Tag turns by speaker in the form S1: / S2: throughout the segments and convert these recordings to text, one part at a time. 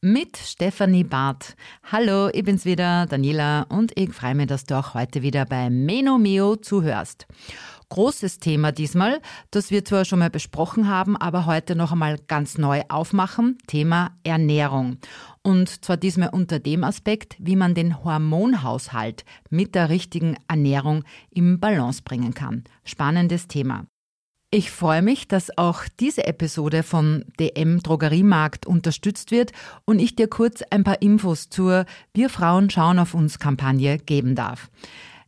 S1: Mit Stefanie Barth. Hallo, ich bin's wieder, Daniela, und ich freue mich, dass du auch heute wieder bei Meno Mio zuhörst. Großes Thema diesmal, das wir zwar schon mal besprochen haben, aber heute noch einmal ganz neu aufmachen. Thema Ernährung. Und zwar diesmal unter dem Aspekt, wie man den Hormonhaushalt mit der richtigen Ernährung im Balance bringen kann. Spannendes Thema. Ich freue mich, dass auch diese Episode von DM Drogeriemarkt unterstützt wird und ich dir kurz ein paar Infos zur Wir Frauen schauen auf uns Kampagne geben darf.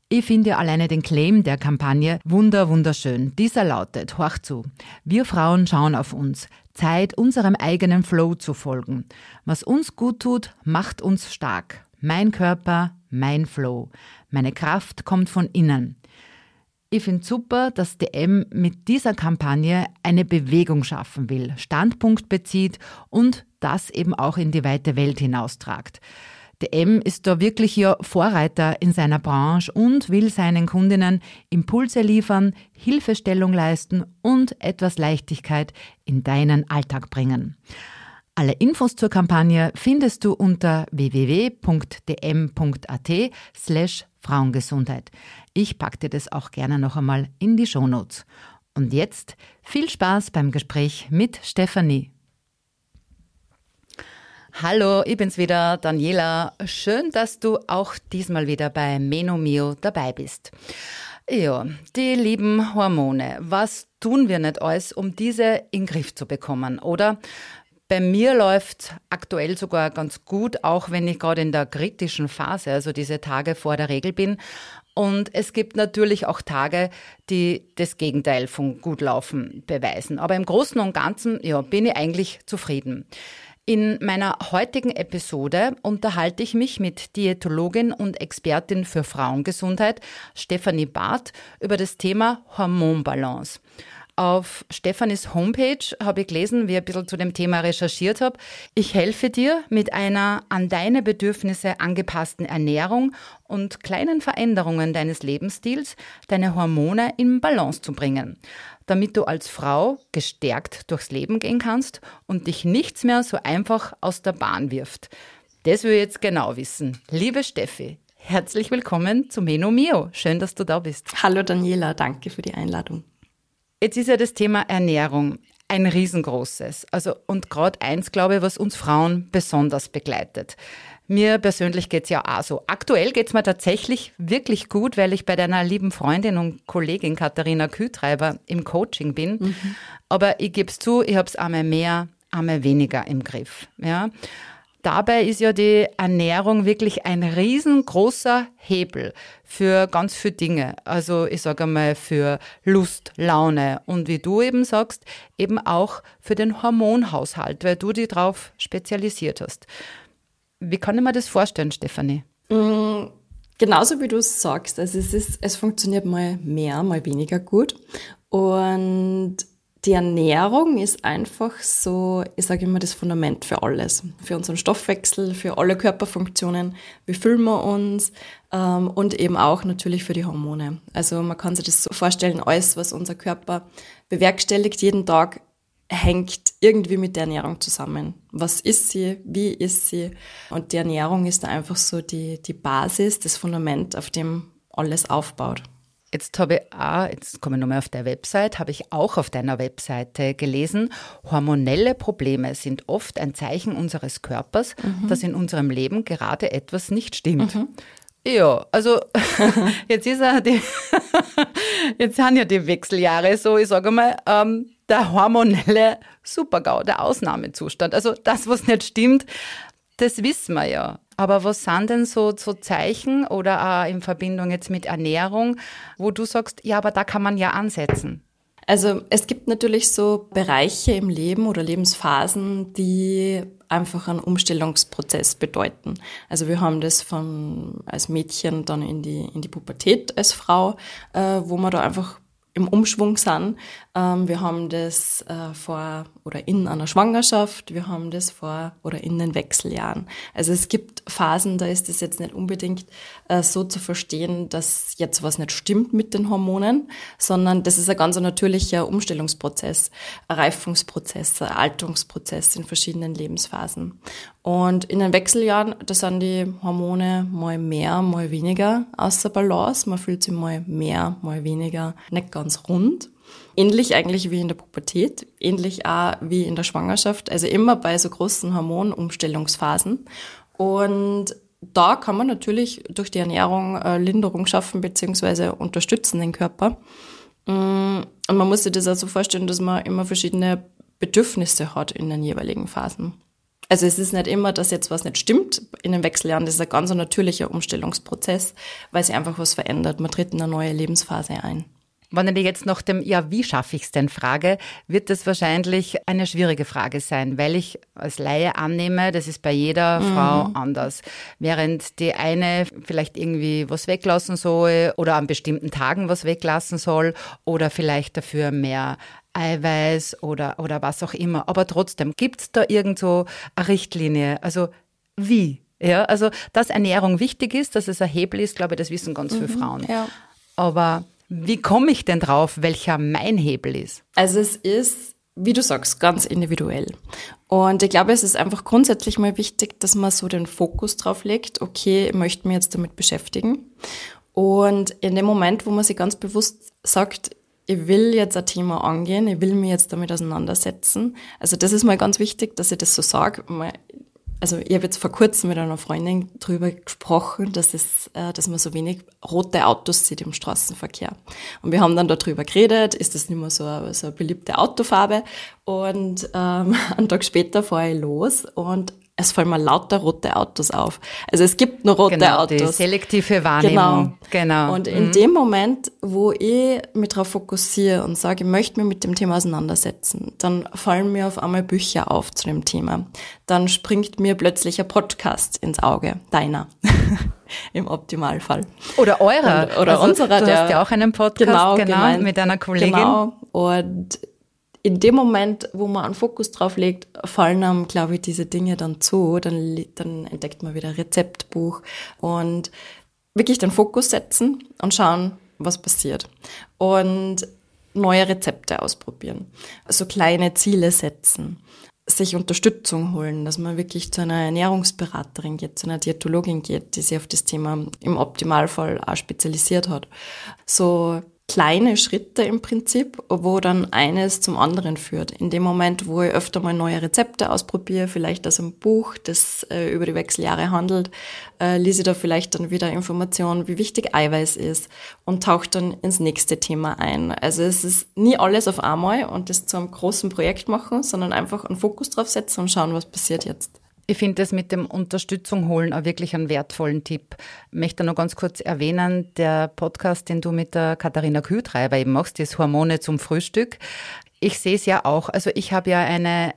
S1: Ich finde alleine den Claim der Kampagne wunder wunderschön. Dieser lautet, horch zu, wir Frauen schauen auf uns. Zeit, unserem eigenen Flow zu folgen. Was uns gut tut, macht uns stark. Mein Körper, mein Flow. Meine Kraft kommt von innen. Ich finde super, dass DM mit dieser Kampagne eine Bewegung schaffen will, Standpunkt bezieht und das eben auch in die weite Welt hinaustragt. DM ist da wirklich ja Vorreiter in seiner Branche und will seinen Kundinnen Impulse liefern, Hilfestellung leisten und etwas Leichtigkeit in deinen Alltag bringen. Alle Infos zur Kampagne findest du unter www.dm.at slash Frauengesundheit. Ich packe dir das auch gerne noch einmal in die Shownotes. Und jetzt viel Spaß beim Gespräch mit Stefanie. Hallo, ich bin's wieder, Daniela. Schön, dass du auch diesmal wieder bei Menomio dabei bist. Ja, die lieben Hormone. Was tun wir nicht alles, um diese in den Griff zu bekommen, oder? Bei mir läuft aktuell sogar ganz gut, auch wenn ich gerade in der kritischen Phase, also diese Tage vor der Regel bin. Und es gibt natürlich auch Tage, die das Gegenteil von gut laufen beweisen. Aber im Großen und Ganzen, ja, bin ich eigentlich zufrieden. In meiner heutigen Episode unterhalte ich mich mit Diätologin und Expertin für Frauengesundheit Stefanie Barth über das Thema Hormonbalance. Auf Stefanis Homepage habe ich gelesen, wie ich ein bisschen zu dem Thema recherchiert habe. Ich helfe dir mit einer an deine Bedürfnisse angepassten Ernährung und kleinen Veränderungen deines Lebensstils, deine Hormone in Balance zu bringen, damit du als Frau gestärkt durchs Leben gehen kannst und dich nichts mehr so einfach aus der Bahn wirft. Das will ich jetzt genau wissen. Liebe Steffi, herzlich willkommen zu Meno Mio. Schön, dass du da bist.
S2: Hallo Daniela, danke für die Einladung.
S1: Jetzt ist ja das Thema Ernährung ein riesengroßes. Also, und gerade eins, glaube ich, was uns Frauen besonders begleitet. Mir persönlich geht's ja auch so. Aktuell geht's mir tatsächlich wirklich gut, weil ich bei deiner lieben Freundin und Kollegin Katharina Kühtreiber im Coaching bin. Mhm. Aber ich gebe es zu, ich habe es einmal mehr, einmal weniger im Griff. Ja. Dabei ist ja die Ernährung wirklich ein riesengroßer Hebel für ganz viele Dinge. Also ich sage einmal für Lust, Laune und wie du eben sagst, eben auch für den Hormonhaushalt, weil du dich darauf spezialisiert hast. Wie kann ich mir das vorstellen, Stefanie?
S2: Mm, genauso wie du es sagst. Also es, ist, es funktioniert mal mehr, mal weniger gut. Und die Ernährung ist einfach so, ich sage immer, das Fundament für alles. Für unseren Stoffwechsel, für alle Körperfunktionen. Wie fühlen wir uns? Ähm, und eben auch natürlich für die Hormone. Also man kann sich das so vorstellen, alles, was unser Körper bewerkstelligt jeden Tag, hängt irgendwie mit der Ernährung zusammen. Was ist sie? Wie ist sie? Und die Ernährung ist da einfach so die, die Basis, das Fundament, auf dem alles aufbaut.
S1: Jetzt habe ich auch, jetzt komme ich nochmal auf der Website, habe ich auch auf deiner Webseite gelesen, hormonelle Probleme sind oft ein Zeichen unseres Körpers, mhm. dass in unserem Leben gerade etwas nicht stimmt. Mhm. Ja, also jetzt ist ja die, jetzt sind ja die Wechseljahre so, ich sage mal, ähm, der hormonelle Supergau, der Ausnahmezustand. Also das, was nicht stimmt, das wissen wir ja. Aber was sind denn so, so Zeichen oder auch in Verbindung jetzt mit Ernährung, wo du sagst, ja, aber da kann man ja ansetzen?
S2: Also es gibt natürlich so Bereiche im Leben oder Lebensphasen, die einfach einen Umstellungsprozess bedeuten. Also wir haben das von als Mädchen dann in die in die Pubertät als Frau, äh, wo man da einfach im Umschwung sind. Ähm, wir haben das äh, vor oder in einer Schwangerschaft, wir haben das vor oder in den Wechseljahren. Also es gibt Phasen, da ist es jetzt nicht unbedingt äh, so zu verstehen, dass jetzt was nicht stimmt mit den Hormonen, sondern das ist ein ganz natürlicher Umstellungsprozess, ein Reifungsprozess, ein Alterungsprozess in verschiedenen Lebensphasen. Und in den Wechseljahren, da sind die Hormone mal mehr, mal weniger außer Balance. Man fühlt sich mal mehr, mal weniger nicht ganz rund. Ähnlich eigentlich wie in der Pubertät, ähnlich auch wie in der Schwangerschaft, also immer bei so großen Hormonumstellungsphasen. Und da kann man natürlich durch die Ernährung äh, Linderung schaffen beziehungsweise unterstützen den Körper. Mm, und man muss sich das auch so vorstellen, dass man immer verschiedene Bedürfnisse hat in den jeweiligen Phasen. Also es ist nicht immer, dass jetzt was nicht stimmt in den Wechseljahren. Das ist ein ganz natürlicher Umstellungsprozess, weil sich einfach was verändert. Man tritt in eine neue Lebensphase ein.
S1: Wenn ich jetzt nach dem, ja, wie schaffe ich es denn frage, wird das wahrscheinlich eine schwierige Frage sein, weil ich als Laie annehme, das ist bei jeder mhm. Frau anders. Während die eine vielleicht irgendwie was weglassen soll oder an bestimmten Tagen was weglassen soll oder vielleicht dafür mehr Eiweiß oder, oder was auch immer. Aber trotzdem, gibt es da irgendwo eine Richtlinie? Also wie? Ja, also, dass Ernährung wichtig ist, dass es ein Hebel ist, glaube ich, das wissen ganz mhm, viele Frauen. Ja. Aber wie komme ich denn drauf, welcher mein Hebel ist?
S2: Also es ist, wie du sagst, ganz individuell. Und ich glaube, es ist einfach grundsätzlich mal wichtig, dass man so den Fokus drauf legt, okay, ich möchte mich jetzt damit beschäftigen. Und in dem Moment, wo man sich ganz bewusst sagt, ich will jetzt ein Thema angehen, ich will mich jetzt damit auseinandersetzen. Also das ist mal ganz wichtig, dass ich das so sage also ich habe jetzt vor kurzem mit einer Freundin drüber gesprochen, dass es, äh, dass man so wenig rote Autos sieht im Straßenverkehr. Und wir haben dann darüber geredet, ist das nicht mehr so eine, so eine beliebte Autofarbe? Und ähm, einen Tag später fahre ich los und es fallen mir lauter rote Autos auf. Also es gibt nur rote
S1: genau,
S2: Autos. Die
S1: selektive Wahrnehmung.
S2: Genau. genau. Und in mhm. dem Moment, wo ich mich darauf fokussiere und sage, ich möchte mich mit dem Thema auseinandersetzen, dann fallen mir auf einmal Bücher auf zu dem Thema. Dann springt mir plötzlich ein Podcast ins Auge. Deiner. Im Optimalfall.
S1: Oder eurer.
S2: Und, oder also, unserer.
S1: Du der, hast ja auch einen Podcast genau, genau mit einer Kollegin. Genau.
S2: Und in dem Moment, wo man einen Fokus drauf legt, fallen einem, glaube ich, diese Dinge dann zu. Dann, dann entdeckt man wieder Rezeptbuch und wirklich den Fokus setzen und schauen, was passiert. Und neue Rezepte ausprobieren. So kleine Ziele setzen. Sich Unterstützung holen, dass man wirklich zu einer Ernährungsberaterin geht, zu einer Diätologin geht, die sich auf das Thema im Optimalfall auch spezialisiert hat. So kleine Schritte im Prinzip, wo dann eines zum anderen führt. In dem Moment, wo ich öfter mal neue Rezepte ausprobiere, vielleicht aus einem Buch, das äh, über die Wechseljahre handelt, äh, lese ich da vielleicht dann wieder Informationen, wie wichtig Eiweiß ist und tauche dann ins nächste Thema ein. Also es ist nie alles auf einmal und das zu einem großen Projekt machen, sondern einfach einen Fokus drauf setzen und schauen, was passiert jetzt.
S1: Ich finde das mit dem Unterstützung holen auch wirklich einen wertvollen Tipp. Möchte noch ganz kurz erwähnen, der Podcast, den du mit der Katharina Kühtreiber eben machst, das Hormone zum Frühstück. Ich sehe es ja auch. Also ich habe ja eine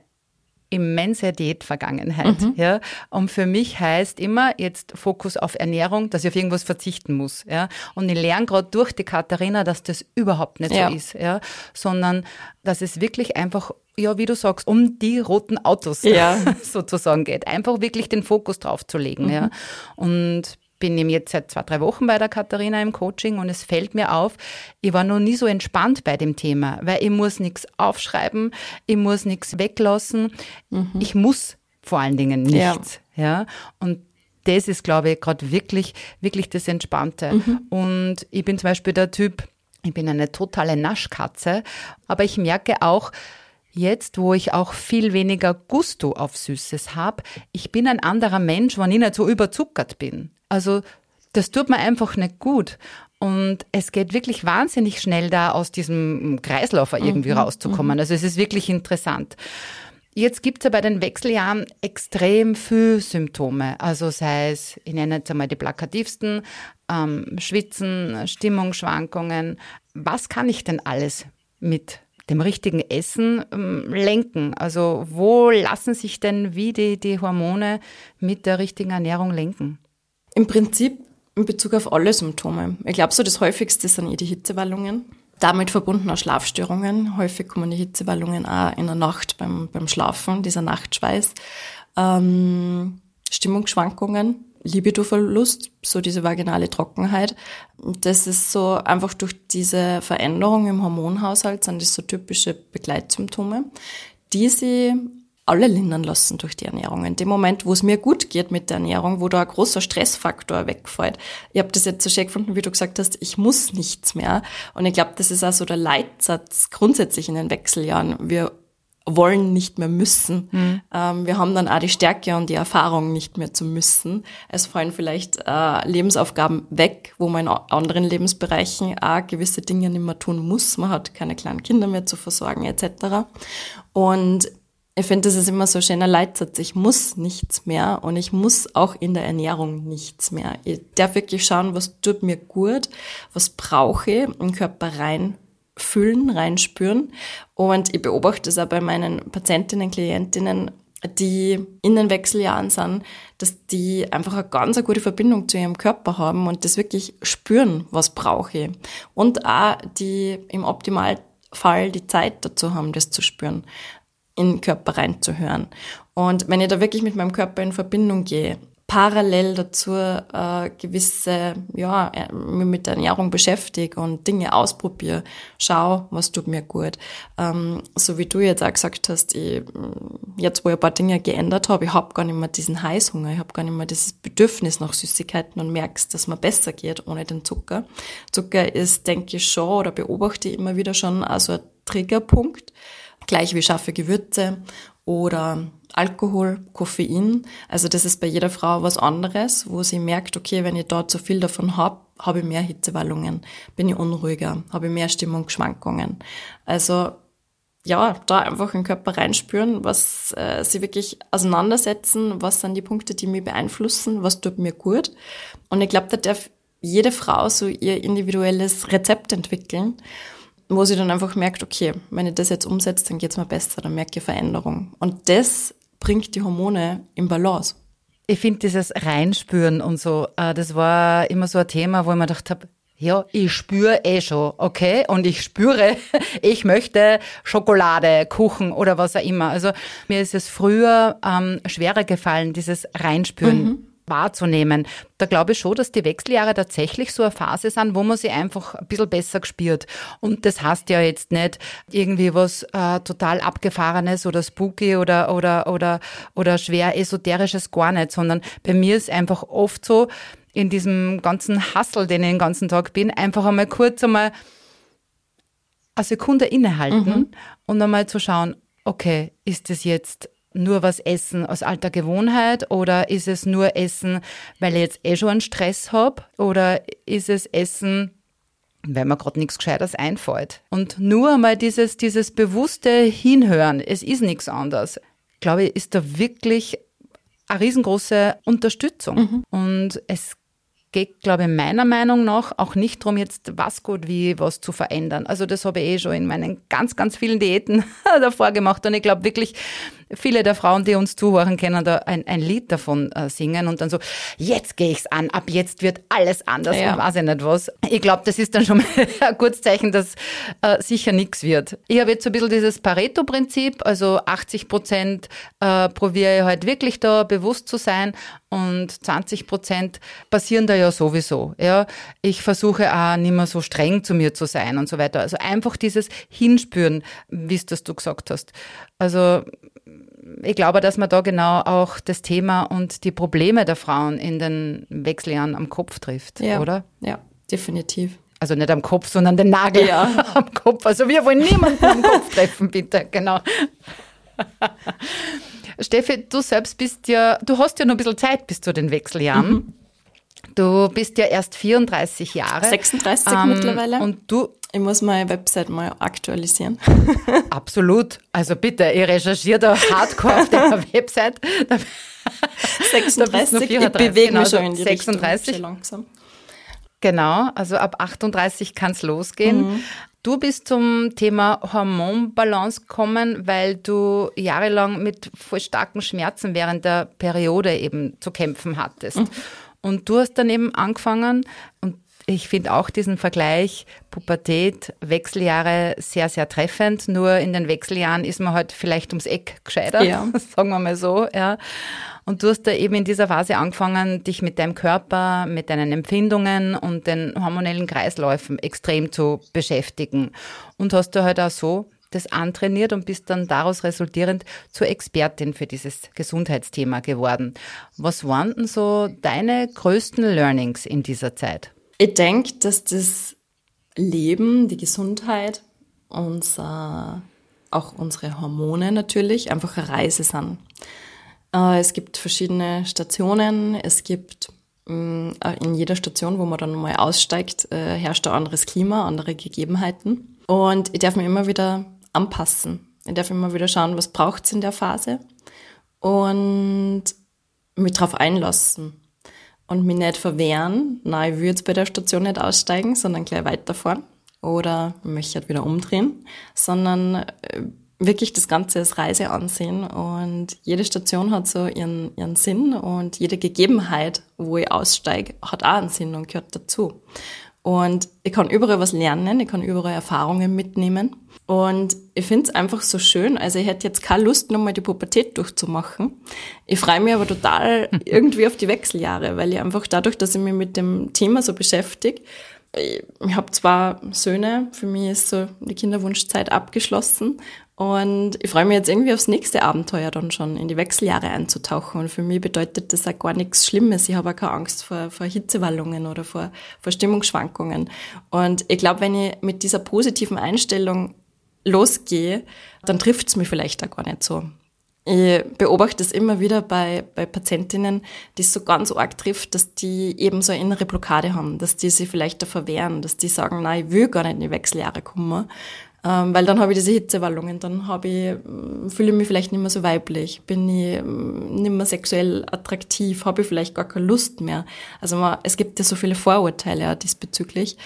S1: immense Diätvergangenheit. Mhm. Ja. Und für mich heißt immer jetzt Fokus auf Ernährung, dass ich auf irgendwas verzichten muss. Ja. Und ich lerne gerade durch die Katharina, dass das überhaupt nicht ja. so ist, ja. sondern dass es wirklich einfach ja, wie du sagst, um die roten Autos ja. sozusagen geht. Einfach wirklich den Fokus drauf zu legen. Mhm. Ja. Und bin eben jetzt seit zwei, drei Wochen bei der Katharina im Coaching und es fällt mir auf, ich war noch nie so entspannt bei dem Thema, weil ich muss nichts aufschreiben, ich muss nichts weglassen, mhm. ich muss vor allen Dingen nichts. Ja. ja. Und das ist, glaube ich, gerade wirklich, wirklich das Entspannte. Mhm. Und ich bin zum Beispiel der Typ, ich bin eine totale Naschkatze, aber ich merke auch, Jetzt, wo ich auch viel weniger Gusto auf Süßes habe, ich bin ein anderer Mensch, wenn ich nicht so überzuckert bin. Also das tut mir einfach nicht gut. Und es geht wirklich wahnsinnig schnell da aus diesem Kreislauf irgendwie mhm. rauszukommen. Mhm. Also es ist wirklich interessant. Jetzt gibt es ja bei den Wechseljahren extrem viel Symptome. Also sei es, ich nenne jetzt einmal die plakativsten, ähm, Schwitzen, Stimmungsschwankungen. Was kann ich denn alles mit dem richtigen Essen ähm, lenken? Also wo lassen sich denn wie die, die Hormone mit der richtigen Ernährung lenken?
S2: Im Prinzip in Bezug auf alle Symptome. Ich glaube, so das häufigste sind eh die Hitzewallungen. Damit verbunden auch Schlafstörungen. Häufig kommen die Hitzewallungen auch in der Nacht beim, beim Schlafen, dieser Nachtschweiß. Ähm, Stimmungsschwankungen, Libidoverlust, so diese vaginale Trockenheit. Das ist so einfach durch diese Veränderung im Hormonhaushalt sind das so typische Begleitsymptome, die sie alle lindern lassen durch die Ernährung. In dem Moment, wo es mir gut geht mit der Ernährung, wo da ein großer Stressfaktor wegfällt. Ich habe das jetzt so schön gefunden, wie du gesagt hast, ich muss nichts mehr. Und ich glaube, das ist auch so der Leitsatz grundsätzlich in den Wechseljahren. Wir wollen nicht mehr müssen. Mhm. Ähm, wir haben dann auch die Stärke und die Erfahrung nicht mehr zu müssen. Es fallen vielleicht äh, Lebensaufgaben weg, wo man in anderen Lebensbereichen auch gewisse Dinge nicht mehr tun muss. Man hat keine kleinen Kinder mehr zu versorgen etc. Und ich finde, das ist immer so ein schöner Leitsatz. Ich muss nichts mehr und ich muss auch in der Ernährung nichts mehr. Ich darf wirklich schauen, was tut mir gut, was brauche ich im Körper rein fühlen, reinspüren. Und ich beobachte es auch bei meinen Patientinnen, Klientinnen, die in den Wechseljahren sind, dass die einfach eine ganz eine gute Verbindung zu ihrem Körper haben und das wirklich spüren, was brauche ich. Und auch die im Optimalfall die Zeit dazu haben, das zu spüren in den Körper reinzuhören. Und wenn ich da wirklich mit meinem Körper in Verbindung gehe, parallel dazu äh, gewisse, ja, äh, mit der Ernährung beschäftige und Dinge ausprobiere, schau, was tut mir gut. Ähm, so wie du jetzt auch gesagt hast, ich, jetzt wo ich ein paar Dinge geändert habe, ich habe gar nicht mehr diesen Heißhunger, ich habe gar nicht mehr dieses Bedürfnis nach Süßigkeiten und merkst, dass mir besser geht ohne den Zucker. Zucker ist, denke ich schon, oder beobachte ich immer wieder schon, also ein Triggerpunkt gleich wie scharfe Gewürze oder Alkohol, Koffein. Also das ist bei jeder Frau was anderes, wo sie merkt, okay, wenn ich dort zu viel davon habe, habe ich mehr Hitzewallungen, bin ich unruhiger, habe ich mehr Stimmungsschwankungen. Also ja, da einfach in den Körper reinspüren, was äh, sie wirklich auseinandersetzen, was sind die Punkte, die mich beeinflussen, was tut mir gut. Und ich glaube, da darf jede Frau so ihr individuelles Rezept entwickeln wo sie dann einfach merkt, okay, wenn ich das jetzt umsetze, dann geht's mir besser, dann merke ich Veränderung. Und das bringt die Hormone im Balance.
S1: Ich finde dieses Reinspüren und so, äh, das war immer so ein Thema, wo ich mir gedacht habe, ja, ich spüre eh schon, okay? Und ich spüre, ich möchte Schokolade, Kuchen oder was auch immer. Also mir ist es früher ähm, schwerer gefallen, dieses Reinspüren. Mhm wahrzunehmen. Da glaube ich schon, dass die Wechseljahre tatsächlich so eine Phase sind, wo man sie einfach ein bisschen besser gespürt. Und das heißt ja jetzt nicht irgendwie was äh, total abgefahrenes oder spooky oder, oder, oder, oder schwer esoterisches gar nicht, sondern bei mir ist einfach oft so, in diesem ganzen Hassel, den ich den ganzen Tag bin, einfach einmal kurz einmal eine Sekunde innehalten mhm. und einmal zu schauen, okay, ist das jetzt nur was essen aus alter Gewohnheit oder ist es nur Essen, weil ich jetzt eh schon einen Stress habe oder ist es Essen, weil mir gerade nichts Gescheites einfällt. Und nur einmal dieses, dieses bewusste Hinhören, es ist nichts anderes, glaube ich, ist da wirklich eine riesengroße Unterstützung. Mhm. Und es geht, glaube ich, meiner Meinung nach auch nicht darum, jetzt was gut wie was zu verändern. Also das habe ich eh schon in meinen ganz, ganz vielen Diäten davor gemacht. Und ich glaube wirklich, viele der Frauen, die uns zuhören, können da ein, ein Lied davon äh, singen und dann so, jetzt gehe ich's an, ab jetzt wird alles anders ja. und weiß ich nicht was. Ich glaube, das ist dann schon mal ein gutes Zeichen, dass äh, sicher nichts wird. Ich habe jetzt so ein bisschen dieses Pareto-Prinzip, also 80 Prozent äh, probiere ich halt wirklich da bewusst zu sein und 20 Prozent passieren da ja sowieso. Ja, ich versuche auch nicht mehr so streng zu mir zu sein und so weiter. Also einfach dieses Hinspüren, wie es das du gesagt hast. Also ich glaube, dass man da genau auch das Thema und die Probleme der Frauen in den Wechseljahren am Kopf trifft,
S2: ja,
S1: oder?
S2: Ja, definitiv.
S1: Also nicht am Kopf, sondern den Nagel ja. am Kopf. Also wir wollen niemanden am Kopf treffen, bitte, genau. Steffi, du selbst bist ja, du hast ja noch ein bisschen Zeit bis zu den Wechseljahren. Mhm. Du bist ja erst 34 Jahre.
S2: 36 ähm, mittlerweile.
S1: Und du.
S2: Ich muss meine Website mal aktualisieren.
S1: Absolut. Also bitte, ich recherchiere da hardcore auf der Website.
S2: 36, ich bewege genau, mich schon in die 36. Richtung, langsam.
S1: Genau, also ab 38 kann es losgehen. Mhm. Du bist zum Thema Hormonbalance gekommen, weil du jahrelang mit voll starken Schmerzen während der Periode eben zu kämpfen hattest. Mhm. Und du hast dann eben angefangen und ich finde auch diesen Vergleich Pubertät, Wechseljahre sehr, sehr treffend. Nur in den Wechseljahren ist man halt vielleicht ums Eck gescheiter, ja. sagen wir mal so, ja. Und du hast da eben in dieser Phase angefangen, dich mit deinem Körper, mit deinen Empfindungen und den hormonellen Kreisläufen extrem zu beschäftigen. Und hast du halt auch so das antrainiert und bist dann daraus resultierend zur Expertin für dieses Gesundheitsthema geworden. Was waren denn so deine größten Learnings in dieser Zeit?
S2: Ich denke, dass das Leben, die Gesundheit, unser, auch unsere Hormone natürlich einfach eine Reise sind. Äh, es gibt verschiedene Stationen, es gibt mm, äh, in jeder Station, wo man dann mal aussteigt, äh, herrscht ein anderes Klima, andere Gegebenheiten. Und ich darf mich immer wieder anpassen. Ich darf immer wieder schauen, was braucht es in der Phase und mich darauf einlassen und mich nicht verwehren, nein, ich jetzt bei der Station nicht aussteigen, sondern gleich weiterfahren oder möchte halt wieder umdrehen, sondern äh, wirklich das Ganze als Reise ansehen und jede Station hat so ihren, ihren Sinn und jede Gegebenheit, wo ich aussteige, hat auch einen Sinn und gehört dazu. Und ich kann überall was lernen, ich kann überall Erfahrungen mitnehmen. Und ich finde es einfach so schön. Also ich hätte jetzt keine Lust, nochmal die Pubertät durchzumachen. Ich freue mich aber total irgendwie auf die Wechseljahre, weil ich einfach dadurch, dass ich mich mit dem Thema so beschäftige, ich, habe zwar Söhne, für mich ist so die Kinderwunschzeit abgeschlossen und ich freue mich jetzt irgendwie aufs nächste Abenteuer dann schon, in die Wechseljahre einzutauchen. Und für mich bedeutet das auch gar nichts Schlimmes. Ich habe auch keine Angst vor, vor Hitzewallungen oder vor, vor Stimmungsschwankungen. Und ich glaube, wenn ich mit dieser positiven Einstellung losgehe, dann trifft es mich vielleicht auch gar nicht so. Ich beobachte es immer wieder bei, bei Patientinnen, die es so ganz arg trifft, dass die eben so eine innere Blockade haben, dass die sich vielleicht da verwehren, dass die sagen, nein, ich will gar nicht in die Wechseljahre kommen, ähm, weil dann habe ich diese Hitzewallungen, dann habe ich, mm, fühle ich mich vielleicht nicht mehr so weiblich, bin ich mm, nicht mehr sexuell attraktiv, habe ich vielleicht gar keine Lust mehr. Also man, es gibt ja so viele Vorurteile diesbezüglich.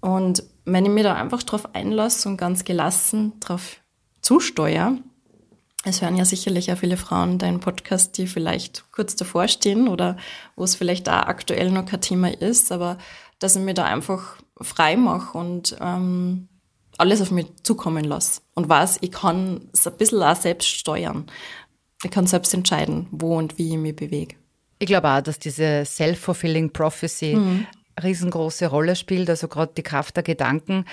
S2: Und wenn ich mich da einfach drauf einlasse und ganz gelassen drauf zusteuere, es hören ja sicherlich auch viele Frauen deinen Podcast, die vielleicht kurz davor stehen oder wo es vielleicht auch aktuell noch kein Thema ist, aber dass ich mir da einfach frei mache und ähm, alles auf mich zukommen lasse und weiß, ich kann es ein bisschen auch selbst steuern. Ich kann selbst entscheiden, wo und wie ich mich bewege.
S1: Ich glaube auch, dass diese self-fulfilling prophecy mhm. Riesengroße Rolle spielt, also gerade die Kraft der Gedanken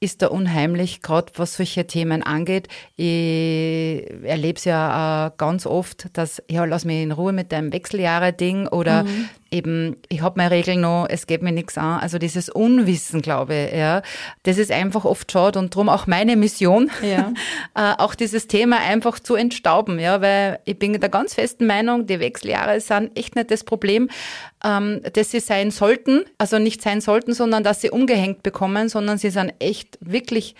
S1: ist da unheimlich, gerade was solche Themen angeht. Ich erlebe es ja äh, ganz oft, dass, ja, lass mich in Ruhe mit deinem Wechseljahre-Ding oder mhm eben, ich habe meine Regeln noch, es geht mir nichts an. Also dieses Unwissen, glaube ich, ja, das ist einfach oft schade und darum auch meine Mission, ja. äh, auch dieses Thema einfach zu entstauben, ja, weil ich bin der ganz festen Meinung, die Wechseljahre sind echt nicht das Problem, ähm, dass sie sein sollten, also nicht sein sollten, sondern dass sie umgehängt bekommen, sondern sie sind echt wirklich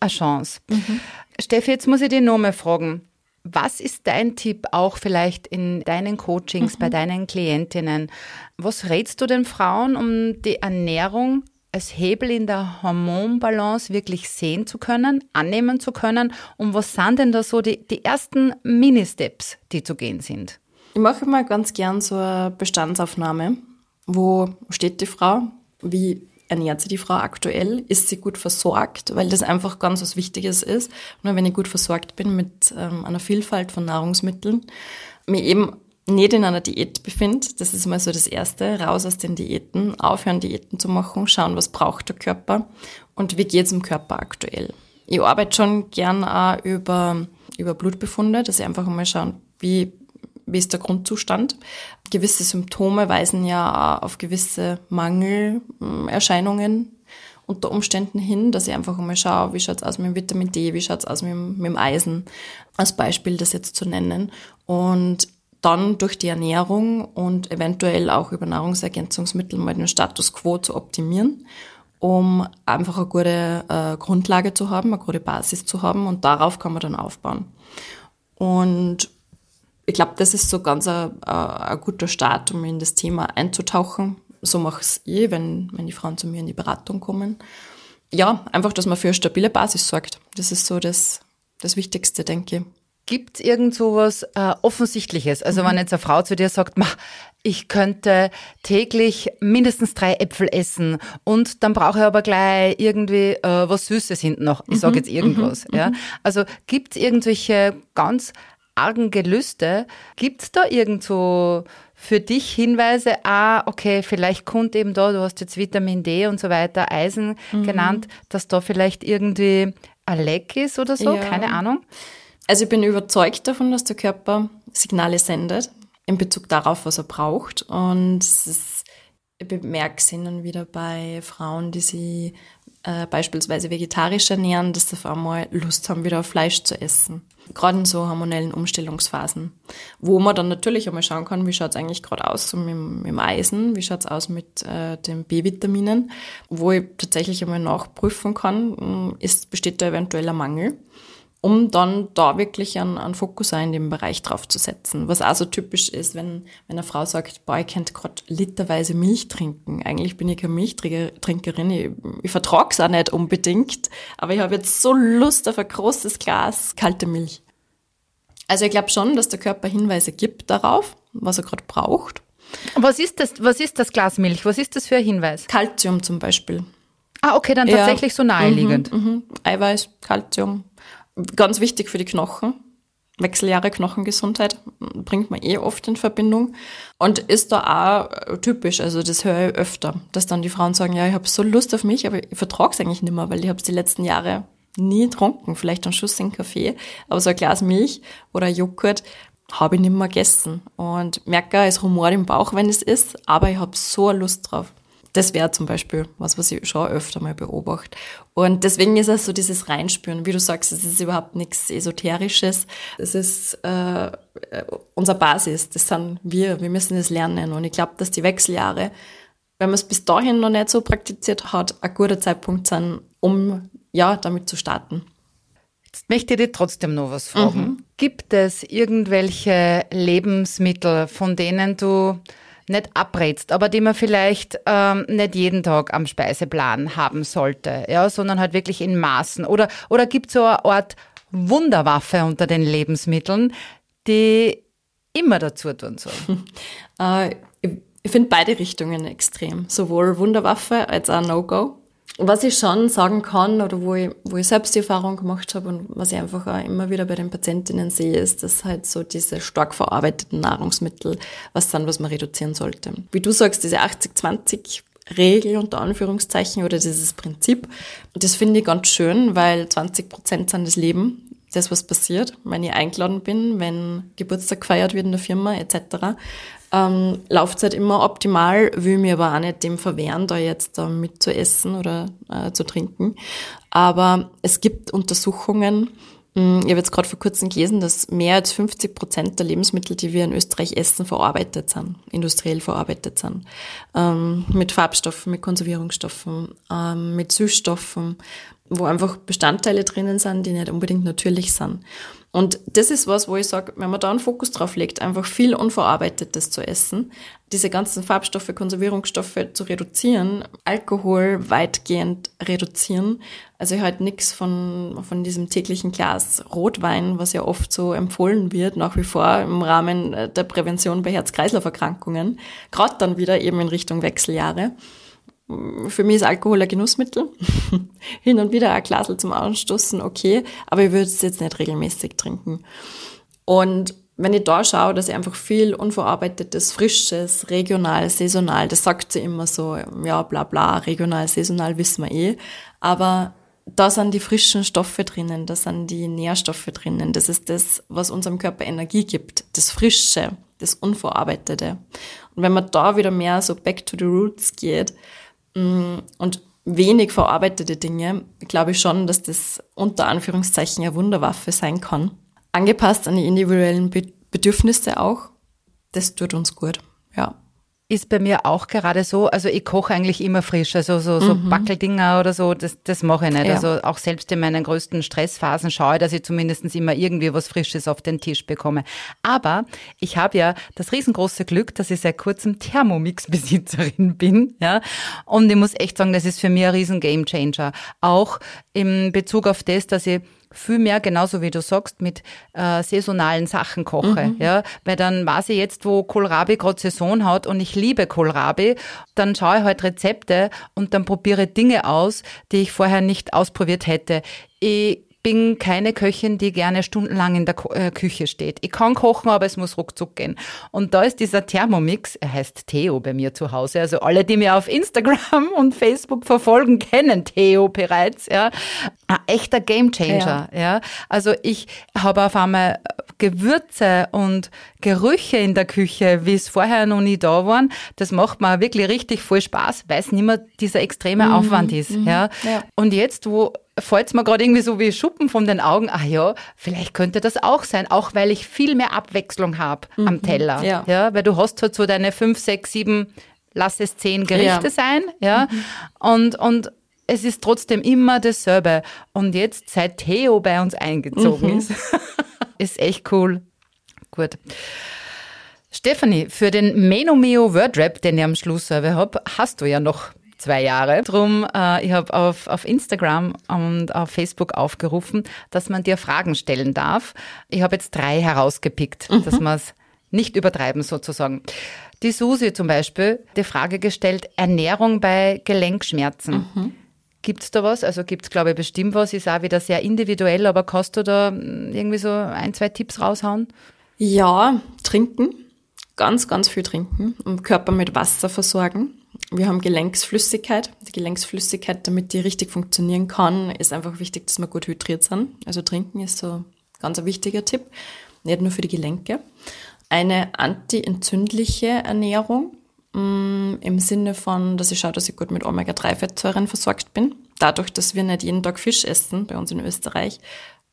S1: eine Chance. Mhm. Steffi, jetzt muss ich dich nochmal fragen. Was ist dein Tipp auch vielleicht in deinen Coachings, mhm. bei deinen Klientinnen? Was rätst du den Frauen, um die Ernährung als Hebel in der Hormonbalance wirklich sehen zu können, annehmen zu können? Und was sind denn da so die, die ersten Mini-Steps, die zu gehen sind?
S2: Ich mache mal ganz gern so eine Bestandsaufnahme. Wo steht die Frau? Wie ernährt sich die Frau aktuell? Ist sie gut versorgt? Weil das einfach ganz was Wichtiges ist. Nur wenn ich gut versorgt bin mit ähm, einer Vielfalt von Nahrungsmitteln, mir eben nicht in einer Diät befinde, das ist mal so das Erste, raus aus den Diäten, aufhören Diäten zu machen, schauen, was braucht der Körper und wie geht es im Körper aktuell. Ich arbeite schon gern auch über, über Blutbefunde, dass ich einfach mal schauen, wie wie ist der Grundzustand. Gewisse Symptome weisen ja auf gewisse Mangelerscheinungen unter Umständen hin, dass ich einfach mal schaue, wie schaut's aus mit dem Vitamin D, wie schaut's aus mit, mit dem Eisen, als Beispiel das jetzt zu nennen. Und dann durch die Ernährung und eventuell auch über Nahrungsergänzungsmittel mal den Status quo zu optimieren, um einfach eine gute äh, Grundlage zu haben, eine gute Basis zu haben und darauf kann man dann aufbauen. Und ich glaube, das ist so ganz ein, ein, guter Start, um in das Thema einzutauchen. So mache ich es eh, wenn, wenn die Frauen zu mir in die Beratung kommen. ja, einfach, dass man für eine stabile Basis sorgt. Das ist so das, das Wichtigste, denke ich.
S1: Gibt es irgend so was äh, Offensichtliches? Also mhm. wenn jetzt eine Frau zu dir sagt, ich könnte täglich mindestens drei Äpfel essen und dann brauche ich aber gleich irgendwie äh, was Süßes hinten noch. Ich sage mhm. jetzt irgendwas. Mhm. Ja? Mhm. Also gibt es irgendwelche ganz argen Gelüste? Gibt es da irgendwo für dich Hinweise, ah, okay, vielleicht kommt eben da, du hast jetzt Vitamin D und so weiter, Eisen mhm. genannt, dass da vielleicht irgendwie ein Leck ist oder so, ja. keine Ahnung?
S2: Also ich bin überzeugt davon, dass der Körper Signale sendet in Bezug darauf, was er braucht. Und ist, ich bemerke es dann wieder bei Frauen, die sich äh, beispielsweise vegetarisch ernähren, dass sie auf einmal Lust haben, wieder Fleisch zu essen. Gerade in so hormonellen Umstellungsphasen, wo man dann natürlich einmal schauen kann, wie schaut es eigentlich gerade aus so mit, mit, dem Eisen, wie schaut es aus mit äh, den B-Vitaminen, wo ich tatsächlich einmal nachprüfen kann, ist, besteht da eventuell ein Mangel um dann da wirklich einen, einen Fokus in dem Bereich drauf zu setzen. Was auch so typisch ist, wenn, wenn eine Frau sagt, boah, ich könnte gerade literweise Milch trinken. Eigentlich bin ich keine Milchtrinkerin, ich, ich vertrage es auch nicht unbedingt, aber ich habe jetzt so Lust auf ein großes Glas kalte Milch. Also ich glaube schon, dass der Körper Hinweise gibt darauf, was er gerade braucht.
S1: Was ist das, was ist das Glas Milch? Was ist das für ein Hinweis?
S2: Calcium zum Beispiel.
S1: Ah, okay, dann tatsächlich ja. so naheliegend.
S2: Mhm, mhm. Eiweiß, Calcium, Ganz wichtig für die Knochen. Wechseljahre Knochengesundheit bringt man eh oft in Verbindung. Und ist da auch typisch, also das höre ich öfter, dass dann die Frauen sagen, ja, ich habe so Lust auf mich, aber ich vertrage es eigentlich nicht mehr, weil ich habe es die letzten Jahre nie getrunken, vielleicht einen Schuss in Kaffee, aber so ein Glas Milch oder Joghurt habe ich nicht mehr gegessen. Und merke, es rumort im Bauch, wenn es ist, aber ich habe so Lust drauf das wäre zum Beispiel was, was ich schon öfter mal beobachte. Und deswegen ist es so dieses Reinspüren. Wie du sagst, es ist überhaupt nichts Esoterisches. Es ist äh, unser Basis. Das sind wir. Wir müssen es lernen. Und ich glaube, dass die Wechseljahre, wenn man es bis dahin noch nicht so praktiziert hat, ein guter Zeitpunkt sind, um ja damit zu starten.
S1: Jetzt möchte ich dir trotzdem noch was fragen. Mhm. Gibt es irgendwelche Lebensmittel, von denen du nicht abrätst, aber die man vielleicht ähm, nicht jeden Tag am Speiseplan haben sollte, ja, sondern halt wirklich in Maßen. Oder, oder gibt es so eine Art Wunderwaffe unter den Lebensmitteln, die immer dazu tun soll?
S2: Äh, ich finde beide Richtungen extrem. Sowohl Wunderwaffe als auch No-Go. Was ich schon sagen kann oder wo ich, wo ich selbst die Erfahrung gemacht habe und was ich einfach auch immer wieder bei den Patientinnen sehe, ist, dass halt so diese stark verarbeiteten Nahrungsmittel was sind, was man reduzieren sollte. Wie du sagst, diese 80-20 Regel unter Anführungszeichen oder dieses Prinzip. Das finde ich ganz schön, weil 20 Prozent sind das Leben, das was passiert, wenn ich eingeladen bin, wenn Geburtstag gefeiert wird in der Firma etc ähm, Laufzeit immer optimal, will mir aber auch nicht dem verwehren, da jetzt äh, mit zu essen oder äh, zu trinken. Aber es gibt Untersuchungen, hm, ich habe jetzt gerade vor kurzem gelesen, dass mehr als 50 Prozent der Lebensmittel, die wir in Österreich essen, verarbeitet sind, industriell verarbeitet sind. Ähm, mit Farbstoffen, mit Konservierungsstoffen, ähm, mit Süßstoffen, wo einfach Bestandteile drinnen sind, die nicht unbedingt natürlich sind. Und das ist was, wo ich sage, wenn man da einen Fokus drauf legt, einfach viel Unverarbeitetes zu essen, diese ganzen Farbstoffe, Konservierungsstoffe zu reduzieren, Alkohol weitgehend reduzieren. Also ich halt nichts von, von diesem täglichen Glas Rotwein, was ja oft so empfohlen wird, nach wie vor im Rahmen der Prävention bei Herz-Kreislauf-Erkrankungen, gerade dann wieder eben in Richtung Wechseljahre für mich ist Alkohol ein Genussmittel. Hin und wieder ein Glas zum Anstoßen, okay, aber ich würde es jetzt nicht regelmäßig trinken. Und wenn ich da schaue, dass ich einfach viel unverarbeitetes, frisches, regional, saisonal, das sagt sie immer so, ja, bla bla, regional, saisonal wissen wir eh, aber da sind die frischen Stoffe drinnen, da sind die Nährstoffe drinnen, das ist das, was unserem Körper Energie gibt, das Frische, das Unverarbeitete. Und wenn man da wieder mehr so back to the roots geht, und wenig verarbeitete Dinge, glaube ich schon, dass das unter Anführungszeichen eine Wunderwaffe sein kann. Angepasst an die individuellen Bedürfnisse auch. Das tut uns gut, ja.
S1: Ist bei mir auch gerade so, also ich koche eigentlich immer frisch, also so, so mhm. Backeldinger oder so, das, das mache ich nicht. Ja. Also auch selbst in meinen größten Stressphasen schaue ich, dass ich zumindest immer irgendwie was Frisches auf den Tisch bekomme. Aber ich habe ja das riesengroße Glück, dass ich seit kurzem Thermomix-Besitzerin bin, ja. Und ich muss echt sagen, das ist für mich ein riesen Gamechanger. Auch im Bezug auf das, dass ich viel mehr, genauso wie du sagst, mit äh, saisonalen Sachen koche. Mhm. Ja, weil dann weiß ich jetzt, wo Kohlrabi gerade Saison hat und ich liebe Kohlrabi, dann schaue ich halt Rezepte und dann probiere Dinge aus, die ich vorher nicht ausprobiert hätte. Ich bin keine Köchin, die gerne stundenlang in der äh, Küche steht. Ich kann kochen, aber es muss ruckzuck gehen. Und da ist dieser Thermomix, er heißt Theo bei mir zu Hause. Also alle, die mir auf Instagram und Facebook verfolgen, kennen Theo bereits. Ja, ein echter Gamechanger. Ja. ja, also ich habe auf einmal Gewürze und Gerüche in der Küche, wie es vorher noch nie da waren. Das macht mir wirklich richtig voll Spaß, weil es nicht mehr dieser extreme mhm. Aufwand ist. Mhm. Ja. ja. Und jetzt, wo fällt es mir gerade irgendwie so wie Schuppen von den Augen, ach ja, vielleicht könnte das auch sein, auch weil ich viel mehr Abwechslung habe mhm. am Teller. Ja. ja. Weil du hast halt so deine fünf, sechs, sieben, lass es zehn Gerichte ja. sein, ja. Mhm. Und, und es ist trotzdem immer dasselbe. Und jetzt, seit Theo bei uns eingezogen mhm. ist, ist echt cool. Gut. Stefanie, für den Menomeo Wordrap, den ich am Schluss selber habe, hast du ja noch zwei Jahre. Drum, äh, ich habe auf, auf Instagram und auf Facebook aufgerufen, dass man dir Fragen stellen darf. Ich habe jetzt drei herausgepickt, mhm. dass man es nicht übertreiben sozusagen. Die Susi zum Beispiel, die Frage gestellt, Ernährung bei Gelenkschmerzen. Mhm. Gibt's da was? Also gibt's glaube ich, bestimmt was. Ist auch wieder sehr individuell, aber kannst du da irgendwie so ein, zwei Tipps raushauen?
S2: Ja, trinken. Ganz, ganz viel trinken und Körper mit Wasser versorgen. Wir haben Gelenksflüssigkeit. Die Gelenksflüssigkeit, damit die richtig funktionieren kann, ist einfach wichtig, dass wir gut hydriert sind. Also trinken ist so ganz ein wichtiger Tipp. Nicht nur für die Gelenke. Eine antientzündliche Ernährung mm, im Sinne von, dass ich schaue, dass ich gut mit Omega-3-Fettsäuren versorgt bin. Dadurch, dass wir nicht jeden Tag Fisch essen bei uns in Österreich,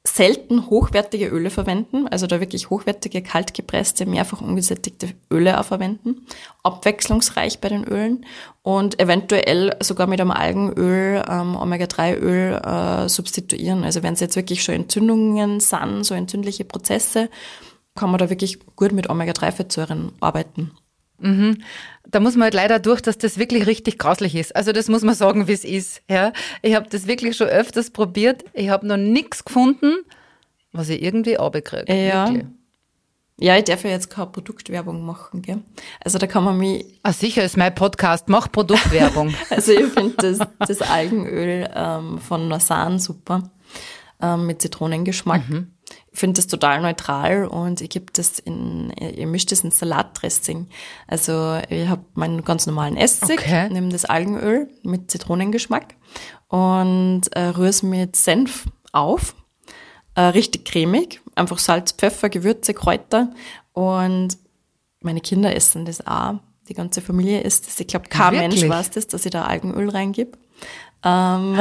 S2: selten hochwertige Öle verwenden, also da wirklich hochwertige, kaltgepresste, mehrfach ungesättigte Öle auch verwenden, abwechslungsreich bei den Ölen und eventuell sogar mit einem Algenöl, ähm, Omega-3-Öl äh, substituieren. Also wenn es jetzt wirklich schon Entzündungen sind, so entzündliche Prozesse, kann man da wirklich gut mit Omega-3-Fettsäuren arbeiten.
S1: Mhm. Da muss man halt leider durch, dass das wirklich richtig grauslich ist. Also das muss man sagen, wie es ist. Ja, ich habe das wirklich schon öfters probiert. Ich habe noch nichts gefunden, was ich irgendwie abkriege.
S2: Ja. Wirklich. Ja, ich darf ja jetzt keine Produktwerbung machen, gell? Also da kann man mich.
S1: Ah, sicher ist mein Podcast, mach Produktwerbung.
S2: also ich finde das, das Algenöl ähm, von Nasan super, ähm, mit Zitronengeschmack. Mhm finde das total neutral und ich gebe das in, ich mische das in Salatdressing. Also ich habe meinen ganz normalen Essig, okay. nehme das Algenöl mit Zitronengeschmack und äh, rühre es mit Senf auf. Äh, richtig cremig, einfach Salz, Pfeffer, Gewürze, Kräuter und meine Kinder essen das auch. Die ganze Familie isst das. Ich glaube, kein Wirklich? Mensch weiß das, dass ich da Algenöl reingib. Ähm,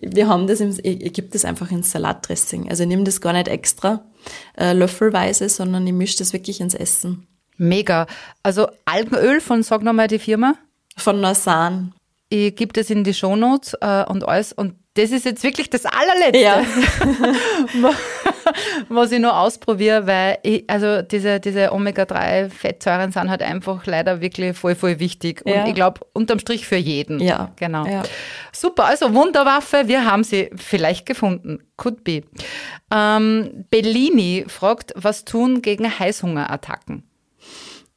S2: wir haben das, im, ich, gebe das einfach ins Salatdressing. Also ich nehme das gar nicht extra äh, löffelweise, sondern ich mische das wirklich ins Essen.
S1: Mega. Also Algenöl von, sag nochmal die Firma?
S2: Von Nasan.
S1: Ich gebe das in die Shownotes äh, und alles. Und das ist jetzt wirklich das allerletzte, ja. was ich noch ausprobiere, weil ich, also diese, diese Omega-3-Fettsäuren sind halt einfach leider wirklich voll, voll wichtig. Und ja. ich glaube, unterm Strich für jeden.
S2: Ja.
S1: Genau. Ja. Super, also Wunderwaffe, wir haben sie vielleicht gefunden. Could be. Ähm, Bellini fragt, was tun gegen Heißhungerattacken?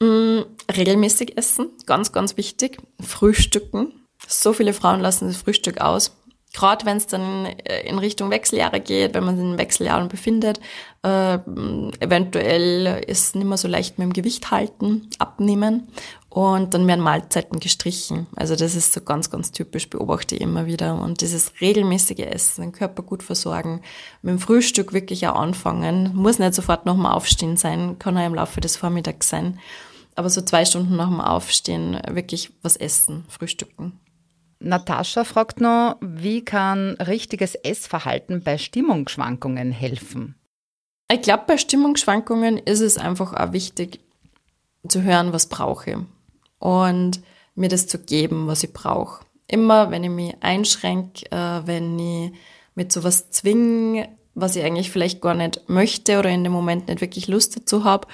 S2: Mm, regelmäßig essen, ganz, ganz wichtig. Frühstücken. So viele Frauen lassen das Frühstück aus gerade wenn es dann äh, in Richtung Wechseljahre geht, wenn man sich in Wechseljahren befindet, äh, eventuell ist nicht mehr so leicht mit dem Gewicht halten, abnehmen und dann werden Mahlzeiten gestrichen. Also das ist so ganz, ganz typisch, beobachte ich immer wieder. Und dieses regelmäßige Essen, den Körper gut versorgen, mit dem Frühstück wirklich auch anfangen, muss nicht sofort nochmal aufstehen sein, kann auch im Laufe des Vormittags sein. Aber so zwei Stunden nach dem Aufstehen wirklich was essen, frühstücken.
S1: Natascha fragt noch, wie kann richtiges Essverhalten bei Stimmungsschwankungen helfen?
S2: Ich glaube, bei Stimmungsschwankungen ist es einfach auch wichtig zu hören, was brauche ich. und mir das zu geben, was ich brauche. Immer, wenn ich mich einschränke, äh, wenn ich mit sowas zwinge, was ich eigentlich vielleicht gar nicht möchte oder in dem Moment nicht wirklich Lust dazu habe,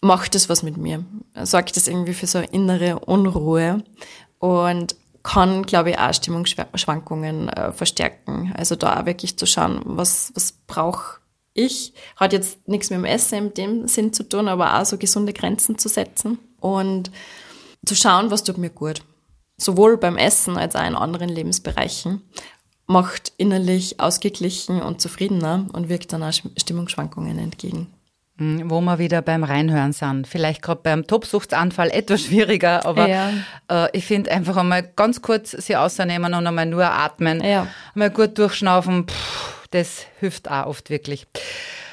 S2: macht das was mit mir. Sorgt das irgendwie für so eine innere Unruhe und kann, glaube ich, auch Stimmungsschwankungen äh, verstärken. Also da auch wirklich zu schauen, was, was brauche ich. Hat jetzt nichts mit dem Essen in dem Sinn zu tun, aber auch so gesunde Grenzen zu setzen und zu schauen, was tut mir gut. Sowohl beim Essen als auch in anderen Lebensbereichen macht innerlich ausgeglichen und zufriedener und wirkt dann auch Stimmungsschwankungen entgegen.
S1: Hm, wo wir wieder beim Reinhören sind. Vielleicht gerade beim Tobsuchtsanfall etwas schwieriger, aber ja. äh, ich finde einfach einmal ganz kurz sie ausnehmen und einmal nur atmen, ja. einmal gut durchschnaufen, pff, das hilft auch oft wirklich.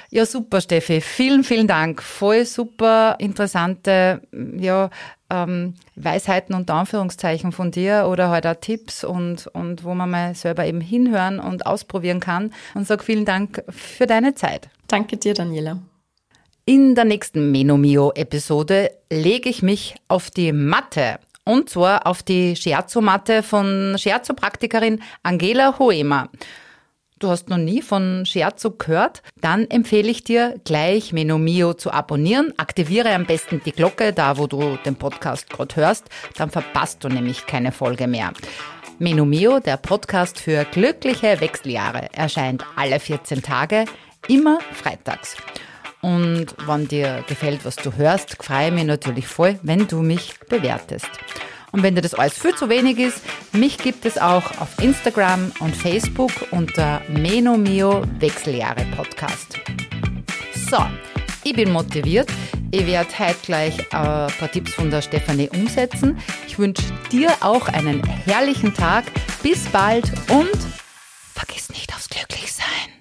S1: Ja, super, Steffi. Vielen, vielen Dank. Voll super interessante ja, ähm, Weisheiten und Anführungszeichen von dir oder halt auch Tipps und, und wo man mal selber eben hinhören und ausprobieren kann. Und sag vielen Dank für deine Zeit.
S2: Danke dir, Daniela.
S1: In der nächsten Menomio-Episode lege ich mich auf die Matte. Und zwar auf die Scherzo-Matte von Scherzo-Praktikerin Angela Hoemer. Du hast noch nie von Scherzo gehört? Dann empfehle ich dir gleich Menomio zu abonnieren. Aktiviere am besten die Glocke, da wo du den Podcast gerade hörst. Dann verpasst du nämlich keine Folge mehr. Menomio, der Podcast für glückliche Wechseljahre, erscheint alle 14 Tage, immer freitags. Und wenn dir gefällt, was du hörst, freue ich mich natürlich voll, wenn du mich bewertest. Und wenn dir das alles viel zu wenig ist, mich gibt es auch auf Instagram und Facebook unter Menomio Wechseljahre Podcast. So, ich bin motiviert. Ich werde heute gleich ein paar Tipps von der Stefanie umsetzen. Ich wünsche dir auch einen herrlichen Tag. Bis bald und vergiss nicht aufs Glücklichsein.